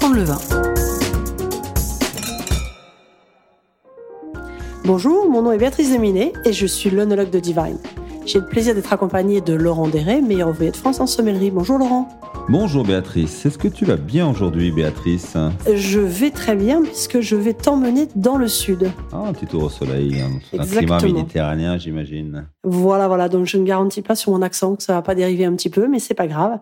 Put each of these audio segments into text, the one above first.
apprendre le vin. Bonjour, mon nom est Béatrice Deminet et je suis l'onologue de Divine. J'ai le plaisir d'être accompagnée de Laurent Deret, meilleur ouvrier de France en sommellerie. Bonjour Laurent. Bonjour Béatrice, est-ce que tu vas bien aujourd'hui Béatrice? Je vais très bien puisque je vais t'emmener dans le sud. Ah, un petit tour au soleil, hein, un climat méditerranéen j'imagine. Voilà, voilà, donc je ne garantis pas sur mon accent que ça va pas dériver un petit peu, mais c'est pas grave.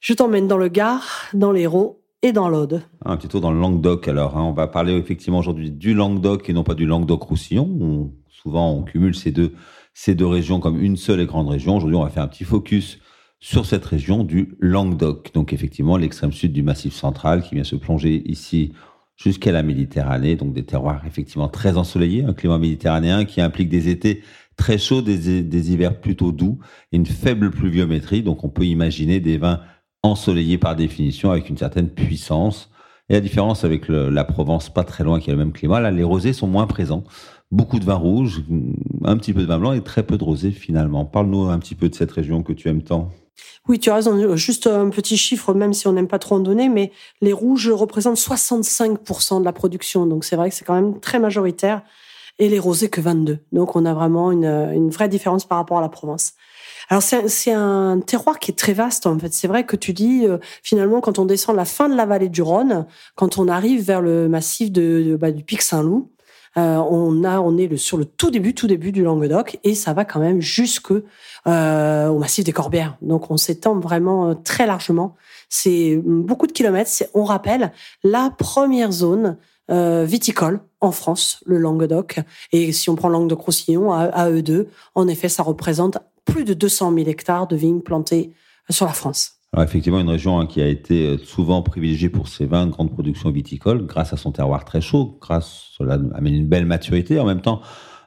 Je t'emmène dans le Gard, dans l'Hérault et dans l'Aude. Un petit tour dans le Languedoc alors. Hein. On va parler effectivement aujourd'hui du Languedoc et non pas du Languedoc-Roussillon. Souvent on cumule ces deux, ces deux régions comme une seule et grande région. Aujourd'hui on va faire un petit focus sur cette région du Languedoc. Donc effectivement l'extrême sud du Massif central qui vient se plonger ici jusqu'à la Méditerranée. Donc des terroirs effectivement très ensoleillés, un climat méditerranéen qui implique des étés très chauds, des, hivers plutôt doux une faible pluviométrie. Donc on peut imaginer des vins ensoleillé par définition, avec une certaine puissance. Et la différence avec la Provence, pas très loin, qui a le même climat, là, les rosés sont moins présents. Beaucoup de vin rouge, un petit peu de vin blanc et très peu de rosés finalement. Parle-nous un petit peu de cette région que tu aimes tant. Oui, tu as raison. Juste un petit chiffre, même si on n'aime pas trop en donner, mais les rouges représentent 65% de la production. Donc c'est vrai que c'est quand même très majoritaire. Et les rosés que 22. Donc on a vraiment une, une vraie différence par rapport à la Provence. Alors c'est un terroir qui est très vaste en fait. C'est vrai que tu dis euh, finalement quand on descend la fin de la vallée du Rhône, quand on arrive vers le massif de, bah, du Pic Saint-Loup, euh, on est sur le tout début tout début du Languedoc et ça va quand même jusque euh, au massif des Corbières. Donc on s'étend vraiment euh, très largement. C'est beaucoup de kilomètres. On rappelle la première zone euh, viticole en France, le Languedoc. Et si on prend Languedoc-Roussillon, à, eux deux, en effet, ça représente plus de 200 000 hectares de vignes plantées sur la France. Effectivement, une région hein, qui a été euh, souvent privilégiée pour ses vins de grande production viticole, grâce à son terroir très chaud, grâce, cela amène une belle maturité. En même temps,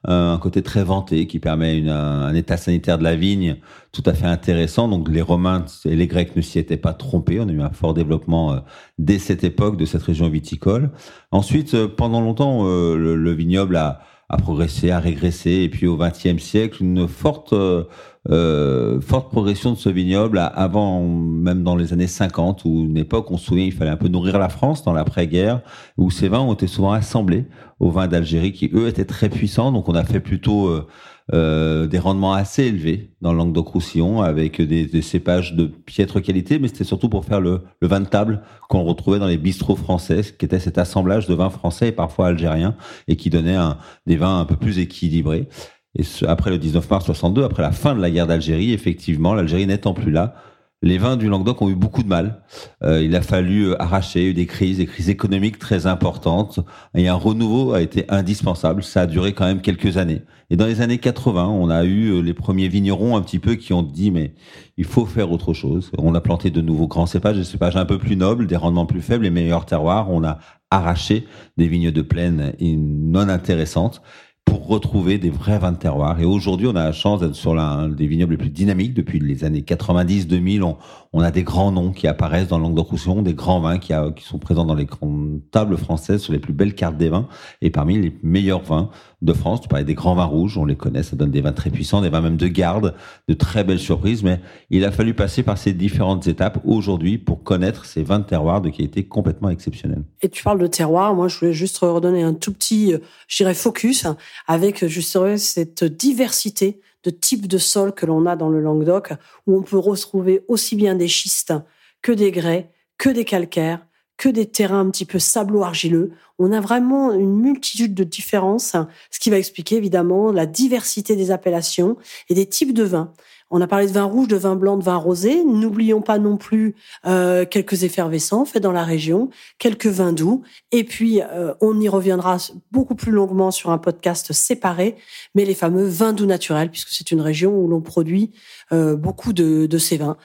un côté très vanté qui permet un, état sanitaire de la vigne tout à fait intéressant. Donc les Romains et les Grecs ne s'y étaient pas trompés. On a eu un fort développement euh, dès cette époque de cette région viticole. Ensuite, pendant longtemps, le vignoble a a progressé, a régressé. Et puis au XXe siècle, une forte euh, euh, forte progression de ce vignoble avant, même dans les années 50, où une époque, on se souvient, il fallait un peu nourrir la France dans l'après-guerre, où ces vins ont été souvent assemblés aux vins d'Algérie, qui eux étaient très puissants. Donc on a fait plutôt euh, euh, des rendements assez élevés dans le Languedoc-Roussillon avec des, cépages de piètre qualité, mais c'était surtout pour faire le, le vin de table qu'on retrouvait dans les bistrots français, qui était cet assemblage de vins français et parfois algériens et qui donnait un, des vins un peu plus équilibrés. Et après le 19 mars 62, après la fin de la guerre d'Algérie, effectivement, l'Algérie n'étant plus là, les vins du Languedoc ont eu beaucoup de mal. Euh, il a fallu euh, arracher des crises, des crises économiques très importantes. Et un renouveau a été indispensable. Ça a duré quand même quelques années. Et dans les années 80, on a eu euh, les premiers vignerons un petit peu qui ont dit mais il faut faire autre chose. On a planté de nouveaux grands cépages, des cépages un peu plus nobles, des rendements plus faibles et meilleurs terroirs. On a arraché des vignes de plaine non intéressantes pour retrouver des vrais vins de terroir. Et aujourd'hui, on a la chance d'être sur l'un des vignobles les plus dynamiques depuis les années 90-2000. On, a des grands noms qui apparaissent dans Languedoc-Roussillon, des grands vins qui, qui, sont présents dans les grandes tables françaises sur les plus belles cartes des vins et parmi les meilleurs vins de France. Tu parlais des grands vins rouges, on les connaît, ça donne des vins très puissants, des vins même de garde, de très belles surprises. Mais il a fallu passer par ces différentes étapes aujourd'hui pour connaître ces vins de terroir de qualité complètement exceptionnelle. Et tu parles de terroir, moi je voulais juste redonner un tout petit, euh, je dirais, focus avec justement cette diversité de types de sols que l'on a dans le Languedoc, où on peut retrouver aussi bien des schistes que des grès, que des calcaires, que des terrains un petit peu sablo-argileux. On a vraiment une multitude de différences, ce qui va expliquer évidemment la diversité des appellations et des types de vins. On a parlé de vin rouge, de vin blanc, de vin rosé. N'oublions pas non plus euh, quelques effervescents faits dans la région, quelques vins doux. Et puis, euh, on y reviendra beaucoup plus longuement sur un podcast séparé, mais les fameux vins doux naturels, puisque c'est une région où l'on produit euh, beaucoup de, de, ces vins.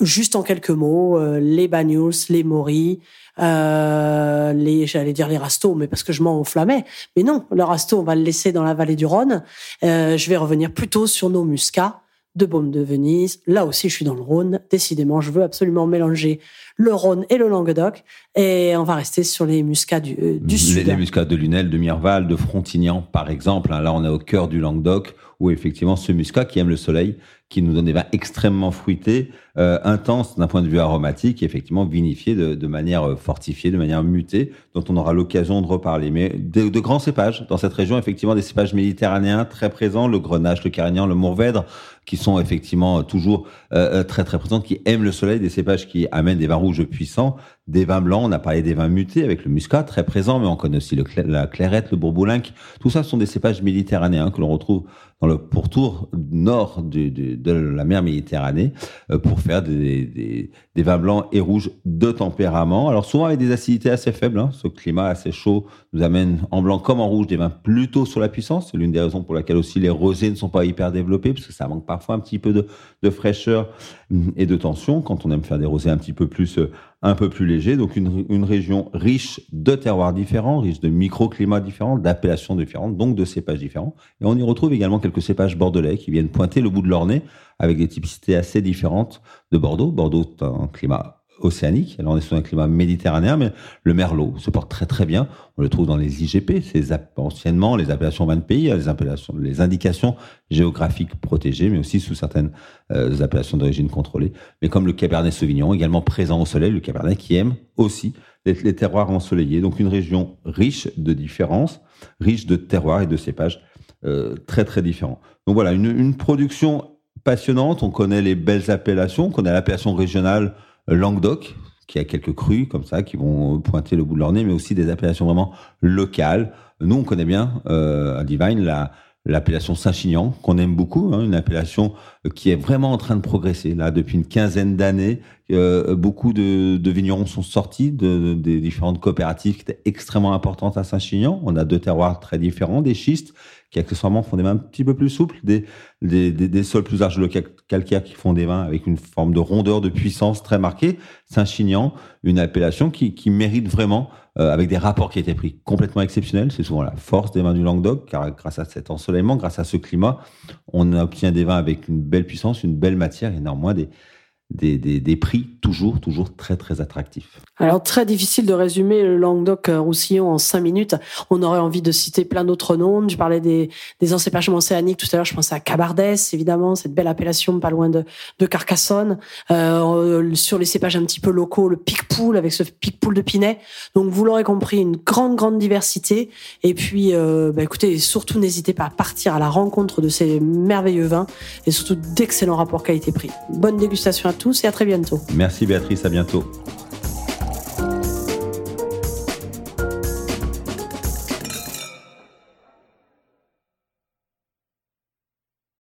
Juste en quelques mots, les Banyuls, les Maury, euh, les, j'allais dire les rastos, mais parce que je m'en enflammais. Mais non, le rasto, on va le laisser dans la vallée du Rhône. Euh, je vais revenir plutôt sur nos muscats de Baume de Venise. Là aussi, je suis dans le Rhône. Décidément, je veux absolument mélanger le Rhône et le Languedoc. Et on va rester sur les muscats du, euh, du sud. Les muscats de Lunel, de Mirval, de Frontignan, par exemple. Là, on est au cœur du Languedoc, où effectivement, ce muscat qui aime le soleil, qui nous donne des vins extrêmement fruités, euh, intenses d'un point de vue aromatique, et effectivement vinifiés de, de, manière euh, fortifiée, de manière mutée, dont on aura l'occasion de reparler. Mais de, de, grands cépages dans cette région, effectivement, des cépages méditerranéens très présents, le grenache, le carignan, le mourvèdre, qui sont effectivement toujours euh, très très présents, qui aiment le soleil, des cépages qui amènent des vins rouges puissants, des vins blancs. On a parlé des vins mutés avec le muscat très présent, mais on connaît aussi la clairette, le bourboulinque. Tout ça sont des cépages méditerranéens que l'on retrouve le pourtour nord de, de, la mer Méditerranée euh, pour faire des, des, vins blancs et rouges de tempérament. Alors souvent avec des acidités assez faibles. Hein. Ce climat assez chaud nous amène en blanc comme en rouge des vins plutôt sur la puissance. C'est l'une des raisons pour laquelle aussi les rosés ne sont pas hyper développés parce que ça manque parfois un petit peu de, de fraîcheur et de tension quand on aime faire des rosés un petit peu plus euh, un peu plus léger. Donc une, une région riche de terroirs différents, riche de microclimats différents, d'appellations différentes, donc de cépages différents. Et on y retrouve également quelques cépages bordelais qui viennent pointer le bout de leur nez avec des typicités assez différentes de Bordeaux. Bordeaux est un climat océanique. Alors on est sur un climat méditerranéen, mais le merlot se porte très très bien. On le trouve dans les IGP, c'est anciennement les appellations 20 pays, les appellations, les indications géographiques protégées, mais aussi sous certaines euh, appellations d'origine contrôlée. Mais comme le Cabernet Sauvignon, également présent au soleil, le Cabernet qui aime aussi les terroirs ensoleillés. Donc une région riche de différences, riche de terroirs et de cépages euh, très très différents. Donc voilà, une, production passionnante. On connaît les belles appellations, on connaît l'appellation régionale Languedoc, qui a quelques crues comme ça qui vont pointer le bout de leur nez, mais aussi des appellations vraiment locales. Nous, on connaît bien euh, à Divine la l'appellation Saint-Chinian, qu'on aime beaucoup, hein, une appellation qui est vraiment en train de progresser. Là, depuis une quinzaine d'années, euh, beaucoup de, de, vignerons sont sortis de, des différentes coopératives qui étaient extrêmement importantes à Saint-Chinian. On a deux terroirs très différents, des schistes qui accessoirement font des vins un petit peu plus souples, des, des, sols plus calcaires qui font des vins avec une forme de rondeur, de puissance très marquée. Saint-Chinian, une appellation qui, qui mérite vraiment, euh, avec des rapports qui étaient pris complètement exceptionnels. C'est souvent la force des vins du Languedoc, car grâce à cet ensoleillement, grâce à ce climat, on obtient des vins avec une belle puissance, une belle matière et néanmoins des, des, prix toujours, toujours très, très attractifs. Alors, très difficile de résumer le Languedoc-Roussillon en cinq minutes. On aurait envie de citer plein d'autres noms. Je parlais des, des encépagements océaniques tout à l'heure. Je pensais à Cabardès, évidemment, cette belle appellation pas loin de, de Carcassonne. Euh, sur les cépages un petit peu locaux, le Picpoul avec ce Picpoul de Pinet. Donc, vous l'aurez compris, une grande, grande diversité. Et puis, euh, bah, écoutez, surtout n'hésitez pas à partir à la rencontre de ces merveilleux vins et surtout d'excellents rapports qualité-prix. Bonne dégustation tous et à très bientôt. Merci Béatrice, à bientôt.